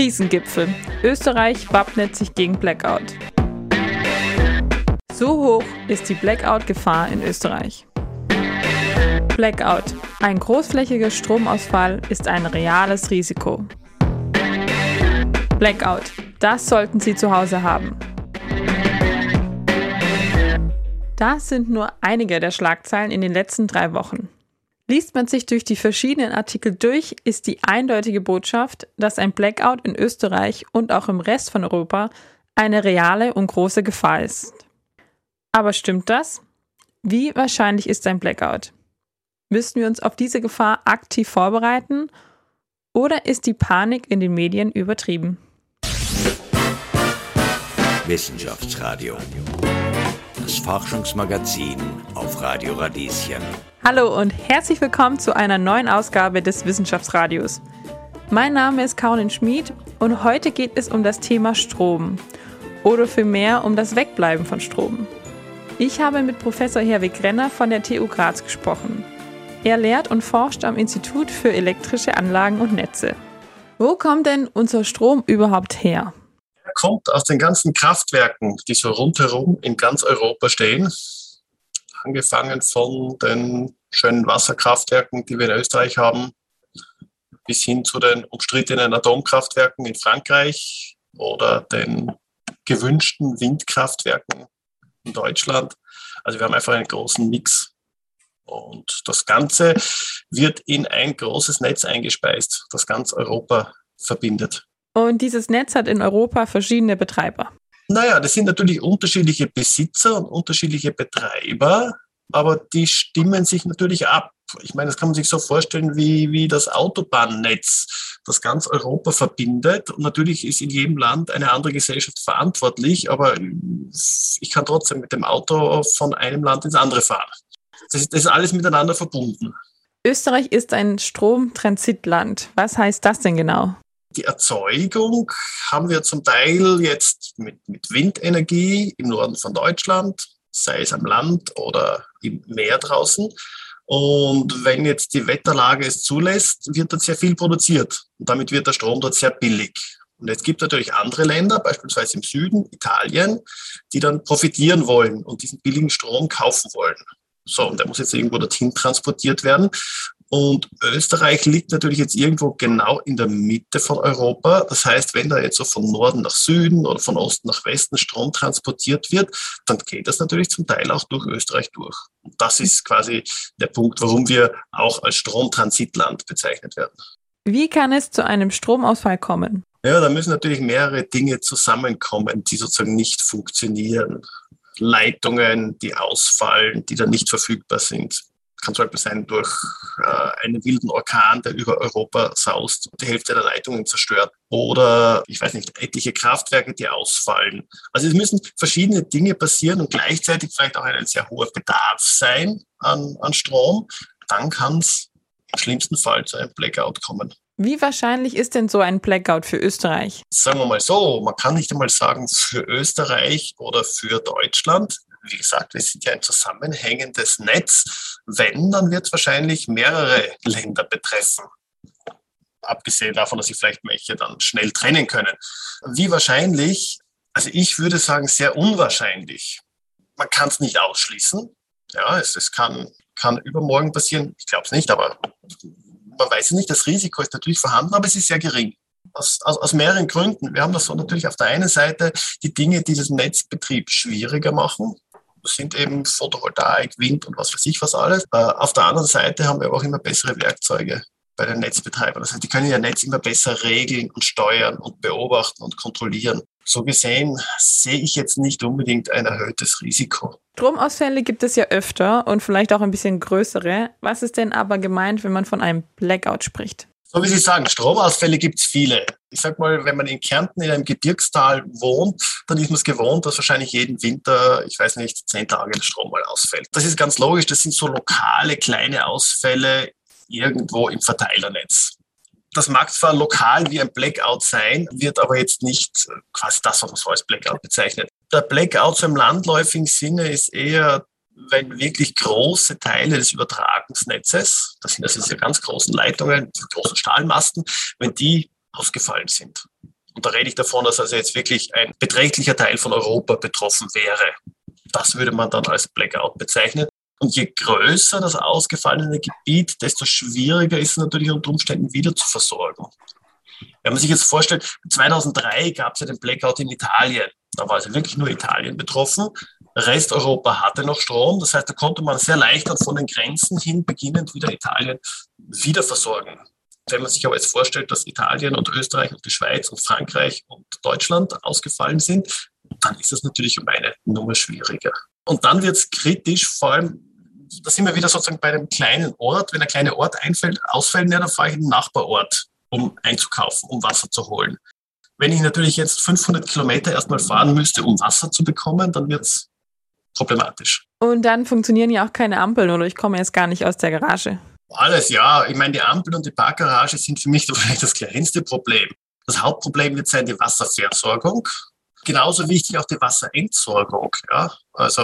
Krisengipfel. Österreich wappnet sich gegen Blackout. So hoch ist die Blackout-Gefahr in Österreich. Blackout. Ein großflächiger Stromausfall ist ein reales Risiko. Blackout. Das sollten Sie zu Hause haben. Das sind nur einige der Schlagzeilen in den letzten drei Wochen. Liest man sich durch die verschiedenen Artikel durch, ist die eindeutige Botschaft, dass ein Blackout in Österreich und auch im Rest von Europa eine reale und große Gefahr ist. Aber stimmt das? Wie wahrscheinlich ist ein Blackout? Müssen wir uns auf diese Gefahr aktiv vorbereiten oder ist die Panik in den Medien übertrieben? Wissenschaftsradio. Forschungsmagazin auf Radio Radieschen. Hallo und herzlich willkommen zu einer neuen Ausgabe des Wissenschaftsradios. Mein Name ist Caroline Schmid und heute geht es um das Thema Strom oder vielmehr um das Wegbleiben von Strom. Ich habe mit Professor Herwig Renner von der TU Graz gesprochen. Er lehrt und forscht am Institut für elektrische Anlagen und Netze. Wo kommt denn unser Strom überhaupt her? Er kommt aus den ganzen Kraftwerken, die so rundherum in ganz Europa stehen. Angefangen von den schönen Wasserkraftwerken, die wir in Österreich haben, bis hin zu den umstrittenen Atomkraftwerken in Frankreich oder den gewünschten Windkraftwerken in Deutschland. Also wir haben einfach einen großen Mix. Und das Ganze wird in ein großes Netz eingespeist, das ganz Europa verbindet. Und dieses Netz hat in Europa verschiedene Betreiber. Naja, das sind natürlich unterschiedliche Besitzer und unterschiedliche Betreiber, aber die stimmen sich natürlich ab. Ich meine, das kann man sich so vorstellen wie, wie das Autobahnnetz, das ganz Europa verbindet. Und natürlich ist in jedem Land eine andere Gesellschaft verantwortlich, aber ich kann trotzdem mit dem Auto von einem Land ins andere fahren. Das ist, das ist alles miteinander verbunden. Österreich ist ein Stromtransitland. Was heißt das denn genau? Die Erzeugung haben wir zum Teil jetzt mit, mit Windenergie im Norden von Deutschland, sei es am Land oder im Meer draußen. Und wenn jetzt die Wetterlage es zulässt, wird dort sehr viel produziert. Und damit wird der Strom dort sehr billig. Und es gibt natürlich andere Länder, beispielsweise im Süden, Italien, die dann profitieren wollen und diesen billigen Strom kaufen wollen. So, und der muss jetzt irgendwo dorthin transportiert werden. Und Österreich liegt natürlich jetzt irgendwo genau in der Mitte von Europa. Das heißt, wenn da jetzt so von Norden nach Süden oder von Osten nach Westen Strom transportiert wird, dann geht das natürlich zum Teil auch durch Österreich durch. Und das ist quasi der Punkt, warum wir auch als Stromtransitland bezeichnet werden. Wie kann es zu einem Stromausfall kommen? Ja, da müssen natürlich mehrere Dinge zusammenkommen, die sozusagen nicht funktionieren. Leitungen, die ausfallen, die dann nicht verfügbar sind kann zum Beispiel sein durch äh, einen wilden Orkan, der über Europa saust und die Hälfte der Leitungen zerstört. Oder, ich weiß nicht, etliche Kraftwerke, die ausfallen. Also es müssen verschiedene Dinge passieren und gleichzeitig vielleicht auch ein sehr hoher Bedarf sein an, an Strom. Dann kann es im schlimmsten Fall zu einem Blackout kommen. Wie wahrscheinlich ist denn so ein Blackout für Österreich? Sagen wir mal so, man kann nicht einmal sagen für Österreich oder für Deutschland wie gesagt, wir sind ja ein zusammenhängendes Netz. Wenn, dann wird es wahrscheinlich mehrere Länder betreffen. Abgesehen davon, dass sich vielleicht welche dann schnell trennen können. Wie wahrscheinlich? Also ich würde sagen, sehr unwahrscheinlich. Man kann es nicht ausschließen. Ja, es, es kann, kann übermorgen passieren. Ich glaube es nicht, aber man weiß es nicht. Das Risiko ist natürlich vorhanden, aber es ist sehr gering. Aus, aus, aus, mehreren Gründen. Wir haben das so natürlich auf der einen Seite die Dinge, die das Netzbetrieb schwieriger machen sind eben Photovoltaik, Wind und was weiß ich was alles. Äh, auf der anderen Seite haben wir aber auch immer bessere Werkzeuge bei den Netzbetreibern. Das heißt, die können ihr Netz immer besser regeln und steuern und beobachten und kontrollieren. So gesehen sehe ich jetzt nicht unbedingt ein erhöhtes Risiko. Stromausfälle gibt es ja öfter und vielleicht auch ein bisschen größere. Was ist denn aber gemeint, wenn man von einem Blackout spricht? So wie Sie sagen, Stromausfälle gibt es viele. Ich sag mal, wenn man in Kärnten in einem Gebirgstal wohnt, dann ist man es gewohnt, dass wahrscheinlich jeden Winter, ich weiß nicht, zehn Tage der Strom mal ausfällt. Das ist ganz logisch. Das sind so lokale, kleine Ausfälle irgendwo im Verteilernetz. Das mag zwar lokal wie ein Blackout sein, wird aber jetzt nicht quasi das, was man so als Blackout bezeichnet. Der Blackout so im landläufigen Sinne ist eher wenn wirklich große Teile des Übertragungsnetzes, das sind also diese ganz großen Leitungen, diese großen Stahlmasten, wenn die ausgefallen sind. Und da rede ich davon, dass also jetzt wirklich ein beträchtlicher Teil von Europa betroffen wäre. Das würde man dann als Blackout bezeichnen. Und je größer das ausgefallene Gebiet, desto schwieriger ist es natürlich unter Umständen wieder zu versorgen. Wenn man sich jetzt vorstellt, 2003 gab es ja den Blackout in Italien. Da war also wirklich nur Italien betroffen. Resteuropa hatte noch Strom. Das heißt, da konnte man sehr leicht dann von den Grenzen hin beginnend wieder Italien wieder versorgen. Wenn man sich aber jetzt vorstellt, dass Italien und Österreich und die Schweiz und Frankreich und Deutschland ausgefallen sind, dann ist das natürlich um eine Nummer schwieriger. Und dann wird es kritisch, vor allem, da sind wir wieder sozusagen bei einem kleinen Ort. Wenn ein kleiner Ort einfällt, ausfällt, dann fahre ich in den Nachbarort, um einzukaufen, um Wasser zu holen. Wenn ich natürlich jetzt 500 Kilometer erstmal fahren müsste, um Wasser zu bekommen, dann wird es problematisch. Und dann funktionieren ja auch keine Ampeln oder ich komme jetzt gar nicht aus der Garage. Alles, ja. Ich meine, die Ampel und die Parkgarage sind für mich vielleicht das kleinste Problem. Das Hauptproblem wird sein die Wasserversorgung. Genauso wichtig auch die Wasserentsorgung. Ja? Also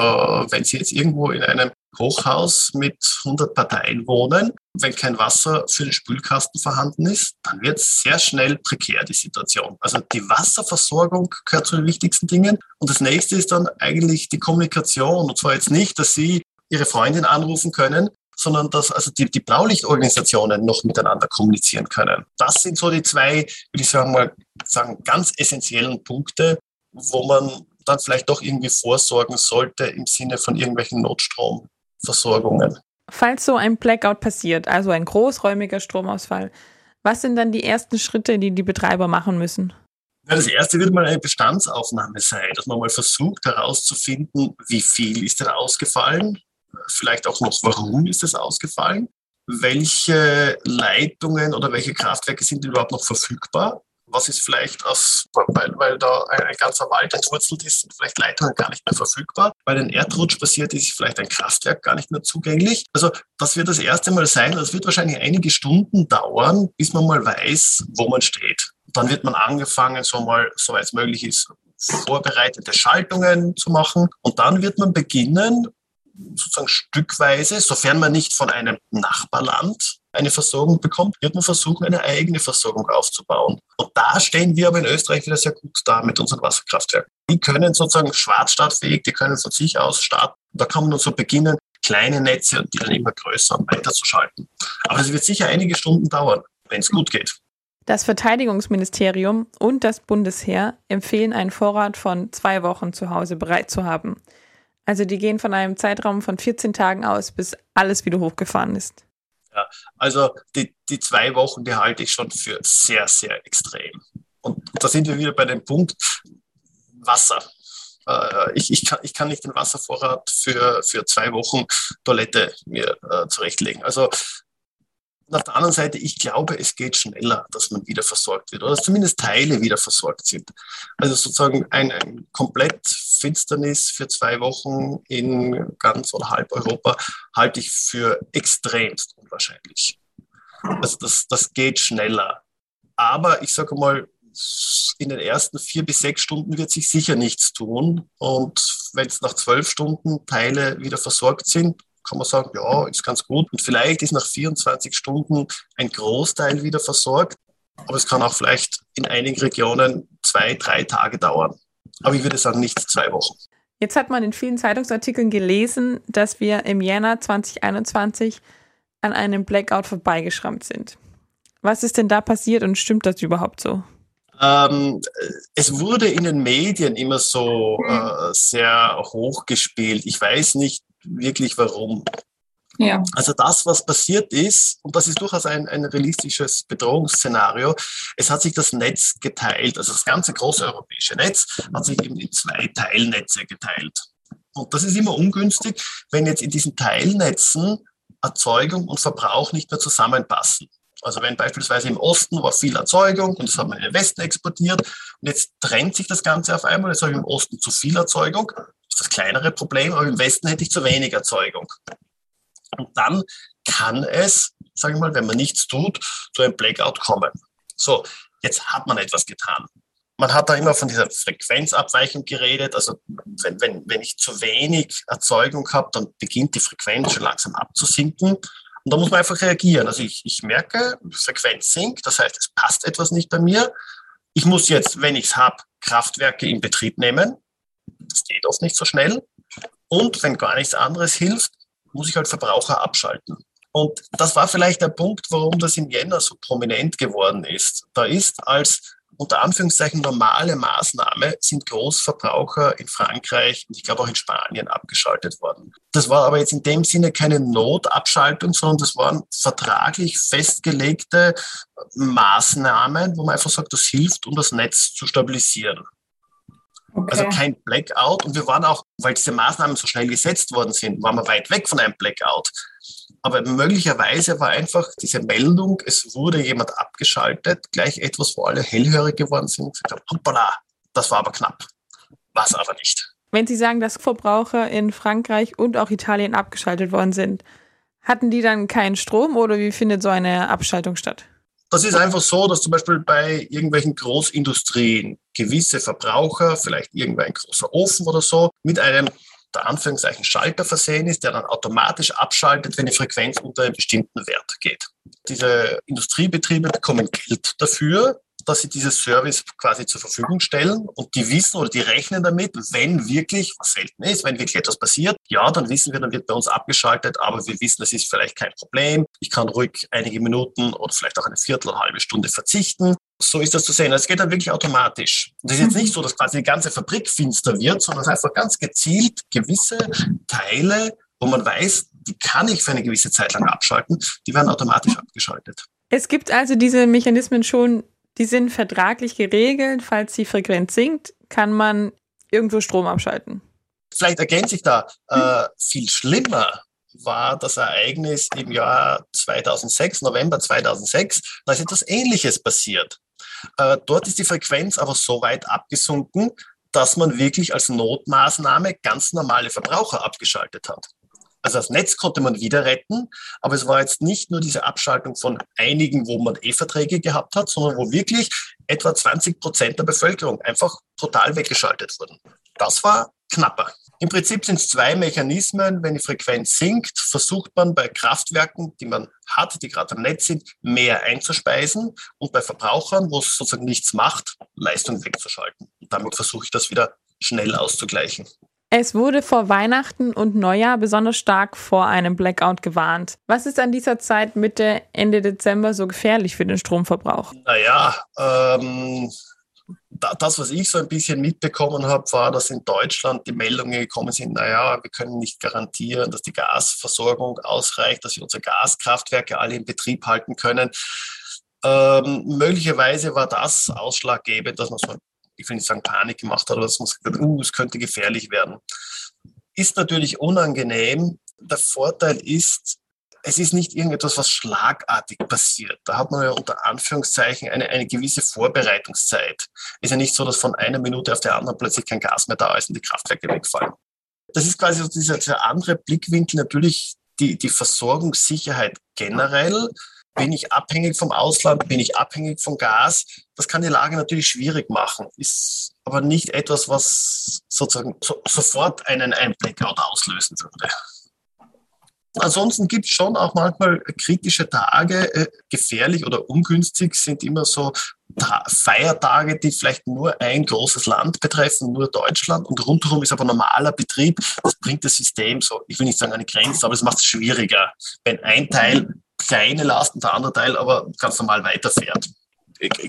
wenn Sie jetzt irgendwo in einem Hochhaus mit 100 Parteien wohnen, wenn kein Wasser für den Spülkasten vorhanden ist, dann wird es sehr schnell prekär, die Situation. Also die Wasserversorgung gehört zu den wichtigsten Dingen. Und das nächste ist dann eigentlich die Kommunikation. Und zwar jetzt nicht, dass Sie Ihre Freundin anrufen können, sondern dass also die, die Blaulichtorganisationen noch miteinander kommunizieren können. Das sind so die zwei, würde ich sagen mal, sagen, ganz essentiellen Punkte, wo man dann vielleicht doch irgendwie vorsorgen sollte im Sinne von irgendwelchen Notstromversorgungen. Falls so ein Blackout passiert, also ein großräumiger Stromausfall, was sind dann die ersten Schritte, die die Betreiber machen müssen? Ja, das erste wird mal eine Bestandsaufnahme sein, dass man mal versucht herauszufinden, wie viel ist denn ausgefallen, vielleicht auch noch, warum ist es ausgefallen, welche Leitungen oder welche Kraftwerke sind überhaupt noch verfügbar was ist vielleicht aus, weil, weil da ein, ganzer Wald entwurzelt ist, sind vielleicht Leitungen gar nicht mehr verfügbar. Weil ein Erdrutsch passiert ist, vielleicht ein Kraftwerk gar nicht mehr zugänglich. Also das wird das erste Mal sein. Das wird wahrscheinlich einige Stunden dauern, bis man mal weiß, wo man steht. Dann wird man angefangen, so mal, soweit es möglich ist, vorbereitete Schaltungen zu machen. Und dann wird man beginnen, sozusagen stückweise, sofern man nicht von einem Nachbarland eine Versorgung bekommt, wird man versuchen, eine eigene Versorgung aufzubauen. Und da stehen wir aber in Österreich wieder sehr gut da mit unseren Wasserkraftwerken. Die können sozusagen schwarzstartfähig, die können von sich aus starten. Da kann man dann so beginnen, kleine Netze und die dann immer größer weiterzuschalten. Aber es wird sicher einige Stunden dauern, wenn es gut geht. Das Verteidigungsministerium und das Bundesheer empfehlen einen Vorrat von zwei Wochen zu Hause bereit zu haben. Also die gehen von einem Zeitraum von 14 Tagen aus, bis alles wieder hochgefahren ist. Ja, also die, die zwei Wochen, die halte ich schon für sehr, sehr extrem. Und da sind wir wieder bei dem Punkt Wasser. Äh, ich, ich, kann, ich kann nicht den Wasservorrat für, für zwei Wochen Toilette mir äh, zurechtlegen. Also und auf der anderen Seite, ich glaube, es geht schneller, dass man wieder versorgt wird oder dass zumindest Teile wieder versorgt sind. Also sozusagen ein, ein komplett Finsternis für zwei Wochen in ganz oder halb Europa halte ich für extremst unwahrscheinlich. Also das, das geht schneller. Aber ich sage mal, in den ersten vier bis sechs Stunden wird sich sicher nichts tun. Und wenn es nach zwölf Stunden Teile wieder versorgt sind, kann man sagen, ja, ist ganz gut. Und vielleicht ist nach 24 Stunden ein Großteil wieder versorgt. Aber es kann auch vielleicht in einigen Regionen zwei, drei Tage dauern. Aber ich würde sagen, nicht zwei Wochen. Jetzt hat man in vielen Zeitungsartikeln gelesen, dass wir im Jänner 2021 an einem Blackout vorbeigeschrammt sind. Was ist denn da passiert und stimmt das überhaupt so? Ähm, es wurde in den Medien immer so äh, sehr hochgespielt. Ich weiß nicht, wirklich warum. Ja. Also das, was passiert ist, und das ist durchaus ein, ein realistisches Bedrohungsszenario, es hat sich das Netz geteilt, also das ganze große europäische Netz hat sich eben in zwei Teilnetze geteilt. Und das ist immer ungünstig, wenn jetzt in diesen Teilnetzen Erzeugung und Verbrauch nicht mehr zusammenpassen. Also wenn beispielsweise im Osten war viel Erzeugung und das hat man in den Westen exportiert und jetzt trennt sich das Ganze auf einmal, jetzt habe ich im Osten zu viel Erzeugung, das kleinere Problem, aber im Westen hätte ich zu wenig Erzeugung. Und dann kann es, sage ich mal, wenn man nichts tut, zu einem Blackout kommen. So, jetzt hat man etwas getan. Man hat da immer von dieser Frequenzabweichung geredet. Also wenn, wenn, wenn ich zu wenig Erzeugung habe, dann beginnt die Frequenz schon langsam abzusinken. Und da muss man einfach reagieren. Also ich, ich merke, Frequenz sinkt, das heißt, es passt etwas nicht bei mir. Ich muss jetzt, wenn ich es habe, Kraftwerke in Betrieb nehmen. Das geht oft nicht so schnell. Und wenn gar nichts anderes hilft, muss ich halt Verbraucher abschalten. Und das war vielleicht der Punkt, warum das im Jänner so prominent geworden ist. Da ist als unter Anführungszeichen normale Maßnahme sind Großverbraucher in Frankreich und ich glaube auch in Spanien abgeschaltet worden. Das war aber jetzt in dem Sinne keine Notabschaltung, sondern das waren vertraglich festgelegte Maßnahmen, wo man einfach sagt, das hilft, um das Netz zu stabilisieren. Okay. Also kein Blackout. Und wir waren auch, weil diese Maßnahmen so schnell gesetzt worden sind, waren wir weit weg von einem Blackout. Aber möglicherweise war einfach diese Meldung, es wurde jemand abgeschaltet, gleich etwas, wo alle hellhörig geworden sind und gesagt haben, hoppala, das war aber knapp. War es aber nicht. Wenn Sie sagen, dass Verbraucher in Frankreich und auch Italien abgeschaltet worden sind, hatten die dann keinen Strom oder wie findet so eine Abschaltung statt? Das ist einfach so, dass zum Beispiel bei irgendwelchen Großindustrien gewisse Verbraucher, vielleicht irgendein großer Ofen oder so, mit einem der Anführungszeichen Schalter versehen ist, der dann automatisch abschaltet, wenn die Frequenz unter einen bestimmten Wert geht. Diese Industriebetriebe bekommen Geld dafür, dass sie dieses Service quasi zur Verfügung stellen und die wissen oder die rechnen damit, wenn wirklich, was selten ist, wenn wirklich etwas passiert, ja, dann wissen wir, dann wird bei uns abgeschaltet, aber wir wissen, das ist vielleicht kein Problem. Ich kann ruhig einige Minuten oder vielleicht auch eine Viertel oder halbe Stunde verzichten. So ist das zu sehen. Es geht dann wirklich automatisch. Es ist jetzt nicht so, dass quasi die ganze Fabrik finster wird, sondern es ist einfach ganz gezielt gewisse Teile, wo man weiß, die kann ich für eine gewisse Zeit lang abschalten, die werden automatisch abgeschaltet. Es gibt also diese Mechanismen schon die sind vertraglich geregelt. Falls die Frequenz sinkt, kann man irgendwo Strom abschalten. Vielleicht ergänze ich da, äh, viel schlimmer war das Ereignis im Jahr 2006, November 2006. Da ist etwas Ähnliches passiert. Äh, dort ist die Frequenz aber so weit abgesunken, dass man wirklich als Notmaßnahme ganz normale Verbraucher abgeschaltet hat. Also das Netz konnte man wieder retten, aber es war jetzt nicht nur diese Abschaltung von einigen, wo man eh Verträge gehabt hat, sondern wo wirklich etwa 20 Prozent der Bevölkerung einfach total weggeschaltet wurden. Das war knapper. Im Prinzip sind es zwei Mechanismen. Wenn die Frequenz sinkt, versucht man bei Kraftwerken, die man hat, die gerade am Netz sind, mehr einzuspeisen und bei Verbrauchern, wo es sozusagen nichts macht, Leistung wegzuschalten. Und damit versuche ich das wieder schnell auszugleichen. Es wurde vor Weihnachten und Neujahr besonders stark vor einem Blackout gewarnt. Was ist an dieser Zeit Mitte, Ende Dezember so gefährlich für den Stromverbrauch? Naja, ähm, das, was ich so ein bisschen mitbekommen habe, war, dass in Deutschland die Meldungen gekommen sind, naja, wir können nicht garantieren, dass die Gasversorgung ausreicht, dass wir unsere Gaskraftwerke alle in Betrieb halten können. Ähm, möglicherweise war das ausschlaggebend, dass man so ich will nicht sagen Panik gemacht hat, aber dass man gesagt uh, es könnte gefährlich werden. Ist natürlich unangenehm. Der Vorteil ist, es ist nicht irgendetwas, was schlagartig passiert. Da hat man ja unter Anführungszeichen eine, eine gewisse Vorbereitungszeit. Ist ja nicht so, dass von einer Minute auf die andere plötzlich kein Gas mehr da ist und die Kraftwerke wegfallen. Das ist quasi so dieser, dieser andere Blickwinkel, natürlich die, die Versorgungssicherheit generell bin ich abhängig vom Ausland? Bin ich abhängig vom Gas? Das kann die Lage natürlich schwierig machen, ist aber nicht etwas, was sozusagen so, sofort einen, Blackout auslösen würde. Ansonsten gibt es schon auch manchmal kritische Tage. Äh, gefährlich oder ungünstig sind immer so Feiertage, die vielleicht nur ein großes Land betreffen, nur Deutschland. Und rundherum ist aber normaler Betrieb. Das bringt das System so, ich will nicht sagen eine Grenze, aber es macht es schwieriger, wenn ein Teil kleine Lasten, der andere Teil aber ganz normal weiterfährt.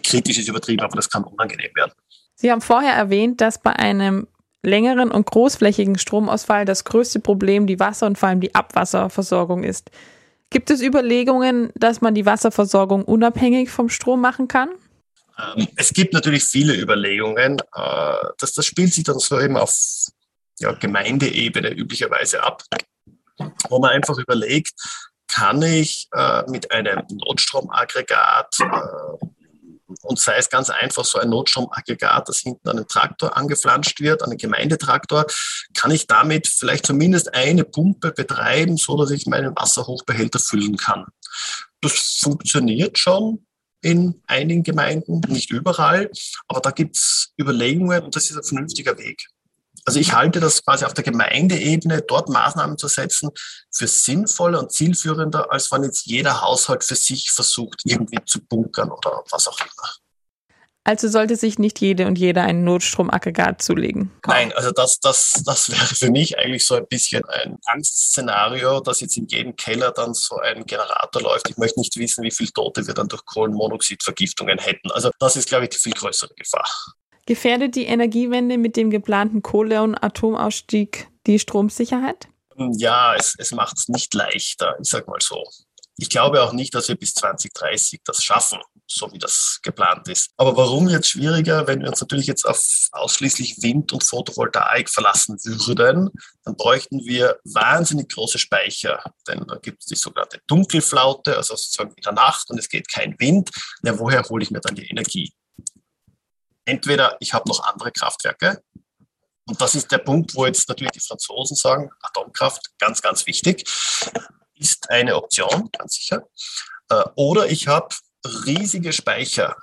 Kritisch ist übertrieben, aber das kann unangenehm werden. Sie haben vorher erwähnt, dass bei einem längeren und großflächigen Stromausfall das größte Problem die Wasser- und vor allem die Abwasserversorgung ist. Gibt es Überlegungen, dass man die Wasserversorgung unabhängig vom Strom machen kann? Ähm, es gibt natürlich viele Überlegungen. Äh, das, das spielt sich dann so eben auf ja, Gemeindeebene üblicherweise ab, wo man einfach überlegt, kann ich äh, mit einem Notstromaggregat äh, und sei es ganz einfach so ein Notstromaggregat, das hinten an den Traktor angeflanscht wird, an den Gemeindetraktor, kann ich damit vielleicht zumindest eine Pumpe betreiben, so dass ich meinen Wasserhochbehälter füllen kann. Das funktioniert schon in einigen Gemeinden, nicht überall, aber da gibt es Überlegungen und das ist ein vernünftiger Weg. Also ich halte das quasi auf der Gemeindeebene, dort Maßnahmen zu setzen, für sinnvoller und zielführender, als wenn jetzt jeder Haushalt für sich versucht, irgendwie zu bunkern oder was auch immer. Also sollte sich nicht jede und jeder ein Notstromaggregat zulegen. Nein, also das, das, das wäre für mich eigentlich so ein bisschen ein Angstszenario, dass jetzt in jedem Keller dann so ein Generator läuft. Ich möchte nicht wissen, wie viele Tote wir dann durch Kohlenmonoxidvergiftungen hätten. Also das ist, glaube ich, die viel größere Gefahr. Gefährdet die Energiewende mit dem geplanten Kohle- und Atomausstieg die Stromsicherheit? Ja, es, es macht es nicht leichter, ich sage mal so. Ich glaube auch nicht, dass wir bis 2030 das schaffen, so wie das geplant ist. Aber warum jetzt schwieriger, wenn wir uns natürlich jetzt auf ausschließlich Wind und Photovoltaik verlassen würden, dann bräuchten wir wahnsinnig große Speicher. Denn da gibt es die sogenannte Dunkelflaute, also sozusagen in der Nacht und es geht kein Wind. Ja, woher hole ich mir dann die Energie? Entweder ich habe noch andere Kraftwerke, und das ist der Punkt, wo jetzt natürlich die Franzosen sagen, Atomkraft, ganz, ganz wichtig ist eine Option, ganz sicher. Äh, oder ich habe riesige Speicher.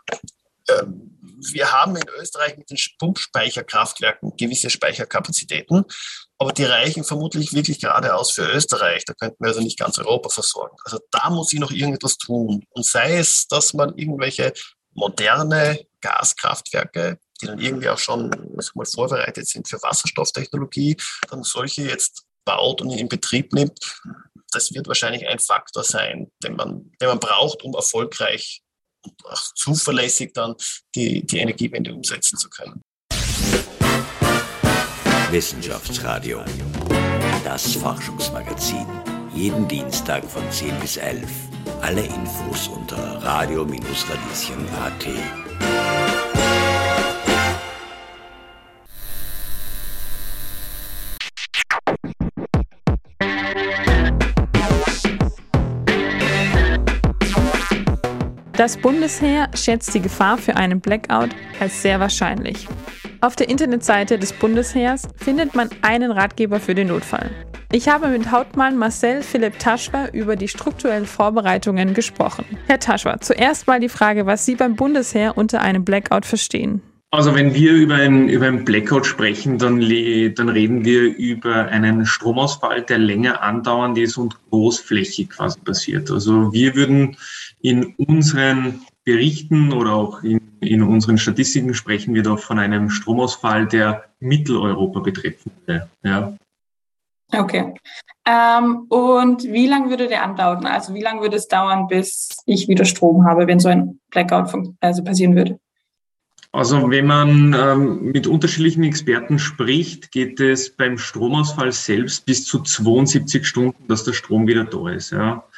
Ähm, wir haben in Österreich mit den Pumpspeicherkraftwerken gewisse Speicherkapazitäten, aber die reichen vermutlich wirklich geradeaus für Österreich. Da könnten wir also nicht ganz Europa versorgen. Also da muss ich noch irgendetwas tun. Und sei es, dass man irgendwelche moderne Gaskraftwerke, die dann irgendwie auch schon mal vorbereitet sind für Wasserstofftechnologie, dann solche jetzt baut und in Betrieb nimmt, das wird wahrscheinlich ein Faktor sein, den man, den man braucht, um erfolgreich und auch zuverlässig dann die, die Energiewende umsetzen zu können. Wissenschaftsradio, das Forschungsmagazin. Jeden Dienstag von 10 bis 11. Alle Infos unter radio-radieschen.at. Das Bundesheer schätzt die Gefahr für einen Blackout als sehr wahrscheinlich. Auf der Internetseite des Bundesheers findet man einen Ratgeber für den Notfall. Ich habe mit Hauptmann Marcel Philipp Taschwer über die strukturellen Vorbereitungen gesprochen. Herr Taschwer, zuerst mal die Frage, was Sie beim Bundesheer unter einem Blackout verstehen. Also wenn wir über ein, über ein Blackout sprechen, dann, dann reden wir über einen Stromausfall, der länger andauernd ist und großflächig quasi passiert. Also wir würden in unseren Berichten oder auch in, in unseren Statistiken sprechen wir doch von einem Stromausfall, der Mitteleuropa betreffen würde. Ja. Okay. Ähm, und wie lange würde der andauern? Also wie lange würde es dauern, bis ich wieder Strom habe, wenn so ein Blackout also passieren würde? Also wenn man ähm, mit unterschiedlichen Experten spricht, geht es beim Stromausfall selbst bis zu 72 Stunden, dass der Strom wieder da ist. Ja.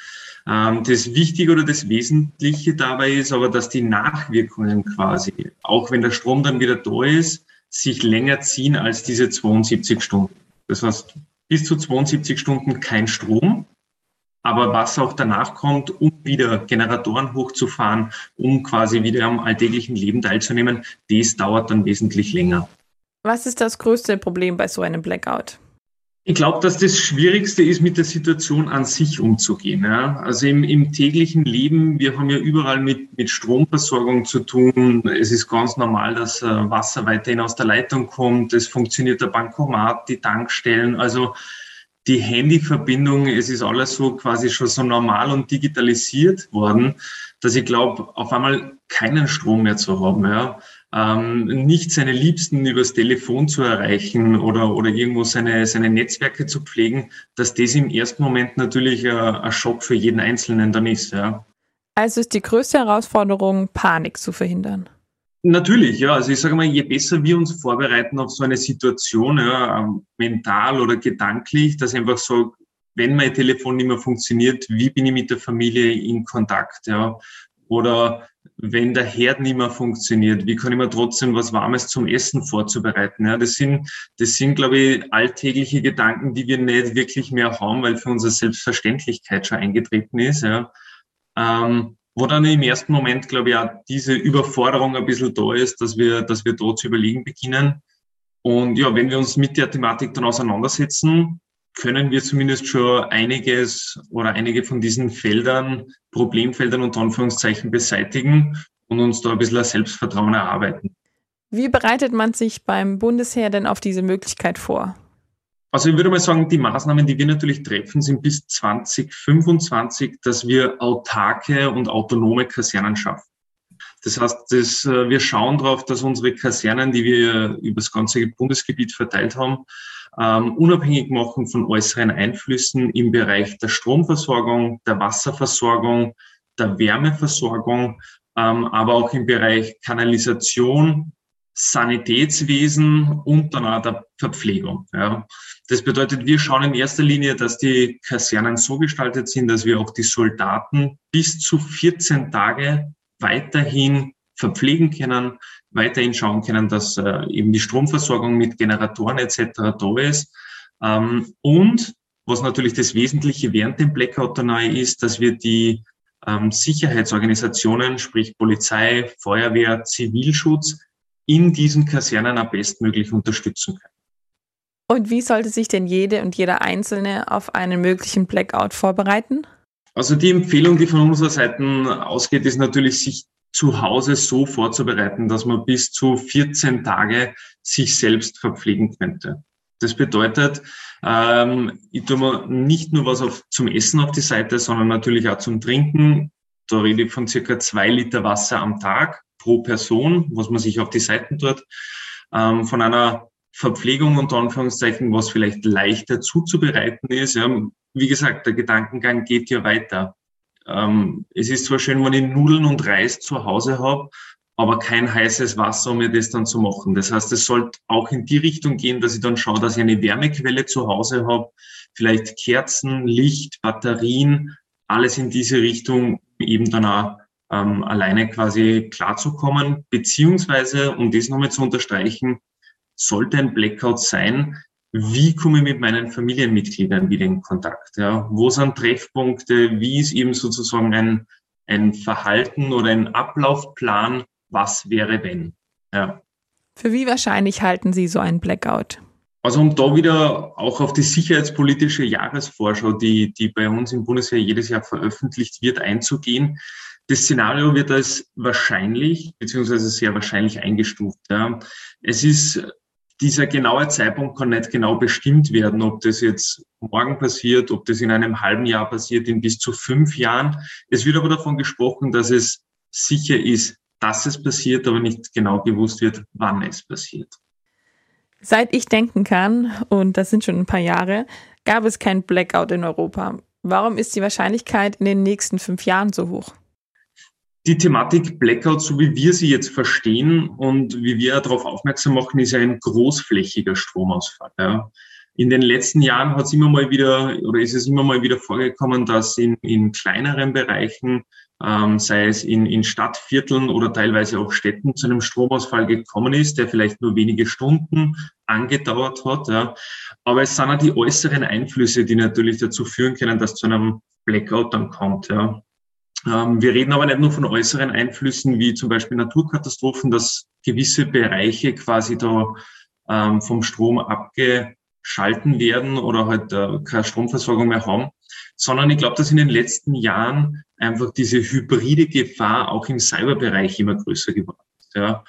Ähm, das Wichtige oder das Wesentliche dabei ist aber, dass die Nachwirkungen quasi, auch wenn der Strom dann wieder da ist, sich länger ziehen als diese 72 Stunden. Das heißt, bis zu 72 Stunden kein Strom, aber was auch danach kommt, um wieder Generatoren hochzufahren, um quasi wieder am alltäglichen Leben teilzunehmen, das dauert dann wesentlich länger. Was ist das größte Problem bei so einem Blackout? Ich glaube, dass das Schwierigste ist, mit der Situation an sich umzugehen. Ja. Also im, im, täglichen Leben, wir haben ja überall mit, mit Stromversorgung zu tun. Es ist ganz normal, dass äh, Wasser weiterhin aus der Leitung kommt. Es funktioniert der Bankomat, die Tankstellen. Also die Handyverbindung, es ist alles so quasi schon so normal und digitalisiert worden, dass ich glaube, auf einmal keinen Strom mehr zu haben. Ja ähm, nicht seine Liebsten übers Telefon zu erreichen oder, oder irgendwo seine, seine Netzwerke zu pflegen, dass das im ersten Moment natürlich äh, ein Schock für jeden Einzelnen dann ist. Ja. Also ist die größte Herausforderung, Panik zu verhindern. Natürlich, ja. Also ich sage mal, je besser wir uns vorbereiten auf so eine Situation, ja, ähm, mental oder gedanklich, dass einfach so, wenn mein Telefon nicht mehr funktioniert, wie bin ich mit der Familie in Kontakt, ja. Oder wenn der Herd nicht mehr funktioniert, wie kann ich mir trotzdem was Warmes zum Essen vorzubereiten? Ja, das sind, das sind, glaube ich, alltägliche Gedanken, die wir nicht wirklich mehr haben, weil für unsere Selbstverständlichkeit schon eingetreten ist. Ja. Ähm, wo dann im ersten Moment, glaube ich, auch diese Überforderung ein bisschen da ist, dass wir, dass wir dort zu überlegen beginnen. Und ja, wenn wir uns mit der Thematik dann auseinandersetzen, können wir zumindest schon einiges oder einige von diesen Feldern, Problemfeldern und Anführungszeichen beseitigen und uns da ein bisschen ein Selbstvertrauen erarbeiten. Wie bereitet man sich beim Bundesheer denn auf diese Möglichkeit vor? Also ich würde mal sagen, die Maßnahmen, die wir natürlich treffen, sind bis 2025, dass wir autarke und autonome Kasernen schaffen. Das heißt, das, äh, wir schauen darauf, dass unsere Kasernen, die wir über das ganze Bundesgebiet verteilt haben, ähm, unabhängig machen von äußeren Einflüssen im Bereich der Stromversorgung, der Wasserversorgung, der Wärmeversorgung, ähm, aber auch im Bereich Kanalisation, Sanitätswesen und dann auch der Verpflegung. Ja. Das bedeutet, wir schauen in erster Linie, dass die Kasernen so gestaltet sind, dass wir auch die Soldaten bis zu 14 Tage weiterhin verpflegen können, weiterhin schauen können, dass äh, eben die Stromversorgung mit Generatoren etc. da ist. Ähm, und was natürlich das Wesentliche während dem Blackout dann ist, dass wir die ähm, Sicherheitsorganisationen, sprich Polizei, Feuerwehr, Zivilschutz, in diesen Kasernen am bestmöglich unterstützen können. Und wie sollte sich denn jede und jeder Einzelne auf einen möglichen Blackout vorbereiten? Also die Empfehlung, die von unserer Seite ausgeht, ist natürlich, sich zu Hause so vorzubereiten, dass man bis zu 14 Tage sich selbst verpflegen könnte. Das bedeutet, ähm, ich tue mir nicht nur was auf, zum Essen auf die Seite, sondern natürlich auch zum Trinken. Da rede ich von circa zwei Liter Wasser am Tag pro Person, was man sich auf die Seiten tut. Ähm, von einer Verpflegung unter Anführungszeichen, was vielleicht leichter zuzubereiten ist. Ja, wie gesagt, der Gedankengang geht ja weiter. Ähm, es ist zwar schön, wenn ich Nudeln und Reis zu Hause habe, aber kein heißes Wasser, um mir das dann zu machen. Das heißt, es sollte auch in die Richtung gehen, dass ich dann schaue, dass ich eine Wärmequelle zu Hause habe, vielleicht Kerzen, Licht, Batterien, alles in diese Richtung, eben dann auch ähm, alleine quasi klarzukommen, beziehungsweise, um das nochmal zu unterstreichen, sollte ein Blackout sein, wie komme ich mit meinen Familienmitgliedern wieder in Kontakt? Ja? Wo sind Treffpunkte? Wie ist eben sozusagen ein, ein Verhalten oder ein Ablaufplan? Was wäre wenn? Ja. Für wie wahrscheinlich halten Sie so einen Blackout? Also um da wieder auch auf die sicherheitspolitische Jahresvorschau, die, die bei uns im Bundesheer jedes Jahr veröffentlicht wird, einzugehen. Das Szenario wird als wahrscheinlich beziehungsweise sehr wahrscheinlich eingestuft. Ja. Es ist dieser genaue Zeitpunkt kann nicht genau bestimmt werden, ob das jetzt morgen passiert, ob das in einem halben Jahr passiert, in bis zu fünf Jahren. Es wird aber davon gesprochen, dass es sicher ist, dass es passiert, aber nicht genau gewusst wird, wann es passiert. Seit ich denken kann, und das sind schon ein paar Jahre, gab es kein Blackout in Europa. Warum ist die Wahrscheinlichkeit in den nächsten fünf Jahren so hoch? Die Thematik Blackout, so wie wir sie jetzt verstehen und wie wir darauf aufmerksam machen, ist ein großflächiger Stromausfall. In den letzten Jahren hat es immer mal wieder oder ist es immer mal wieder vorgekommen, dass in, in kleineren Bereichen, ähm, sei es in, in Stadtvierteln oder teilweise auch Städten, zu einem Stromausfall gekommen ist, der vielleicht nur wenige Stunden angedauert hat. Ja. Aber es sind auch die äußeren Einflüsse, die natürlich dazu führen können, dass zu einem Blackout dann kommt. Ja. Ähm, wir reden aber nicht nur von äußeren Einflüssen wie zum Beispiel Naturkatastrophen, dass gewisse Bereiche quasi da ähm, vom Strom abgeschalten werden oder halt äh, keine Stromversorgung mehr haben, sondern ich glaube, dass in den letzten Jahren einfach diese hybride Gefahr auch im Cyberbereich immer größer geworden ist. Ja.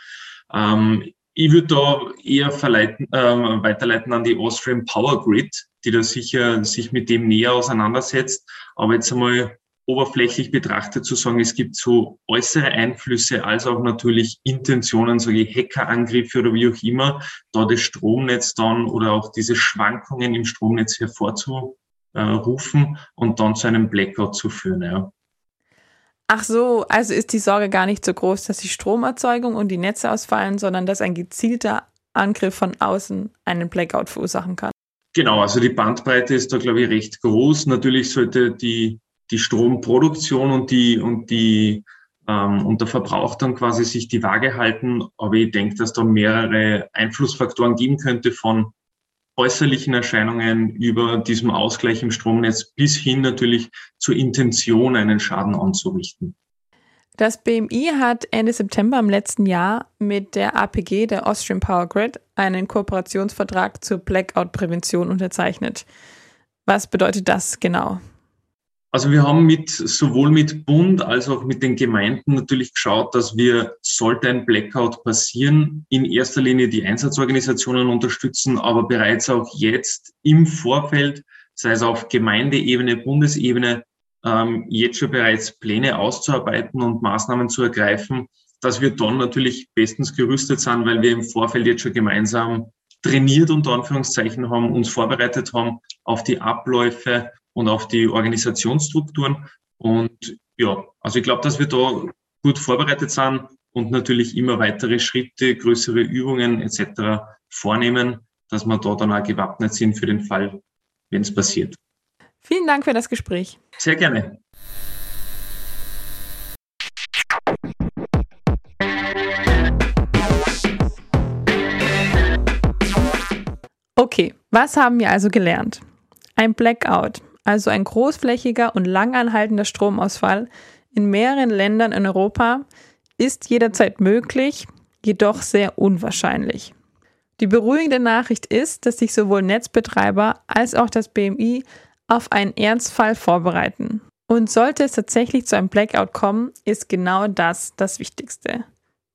Ähm, ich würde da eher verleiten, äh, weiterleiten an die Austrian Power Grid, die da sicher sich mit dem näher auseinandersetzt. Aber jetzt einmal oberflächlich betrachtet zu sagen, es gibt so äußere Einflüsse als auch natürlich Intentionen, ich, Hackerangriffe oder wie auch immer, da das Stromnetz dann oder auch diese Schwankungen im Stromnetz hervorzurufen und dann zu einem Blackout zu führen. Ja. Ach so, also ist die Sorge gar nicht so groß, dass die Stromerzeugung und die Netze ausfallen, sondern dass ein gezielter Angriff von außen einen Blackout verursachen kann. Genau, also die Bandbreite ist da, glaube ich, recht groß. Natürlich sollte die die Stromproduktion und die und die ähm, und der Verbrauch dann quasi sich die Waage halten. Aber ich denke, dass da mehrere Einflussfaktoren geben könnte von äußerlichen Erscheinungen über diesem Ausgleich im Stromnetz bis hin natürlich zur Intention, einen Schaden anzurichten. Das BMI hat Ende September im letzten Jahr mit der APG, der Austrian Power Grid, einen Kooperationsvertrag zur Blackout-Prävention unterzeichnet. Was bedeutet das genau? Also wir haben mit, sowohl mit Bund als auch mit den Gemeinden natürlich geschaut, dass wir, sollte ein Blackout passieren, in erster Linie die Einsatzorganisationen unterstützen, aber bereits auch jetzt im Vorfeld, sei es auf Gemeindeebene, Bundesebene, ähm, jetzt schon bereits Pläne auszuarbeiten und Maßnahmen zu ergreifen, dass wir dann natürlich bestens gerüstet sind, weil wir im Vorfeld jetzt schon gemeinsam trainiert unter Anführungszeichen haben, uns vorbereitet haben auf die Abläufe und auf die Organisationsstrukturen. Und ja, also ich glaube, dass wir da gut vorbereitet sind und natürlich immer weitere Schritte, größere Übungen etc. vornehmen, dass wir da dann auch gewappnet sind für den Fall, wenn es passiert. Vielen Dank für das Gespräch. Sehr gerne. Okay, was haben wir also gelernt? Ein Blackout, also ein großflächiger und langanhaltender Stromausfall in mehreren Ländern in Europa, ist jederzeit möglich, jedoch sehr unwahrscheinlich. Die beruhigende Nachricht ist, dass sich sowohl Netzbetreiber als auch das BMI auf einen Ernstfall vorbereiten. Und sollte es tatsächlich zu einem Blackout kommen, ist genau das das Wichtigste.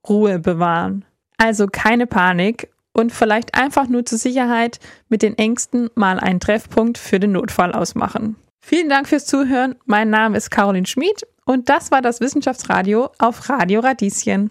Ruhe bewahren. Also keine Panik und vielleicht einfach nur zur Sicherheit mit den Ängsten mal einen Treffpunkt für den Notfall ausmachen. Vielen Dank fürs Zuhören. Mein Name ist Caroline Schmid und das war das Wissenschaftsradio auf Radio Radieschen.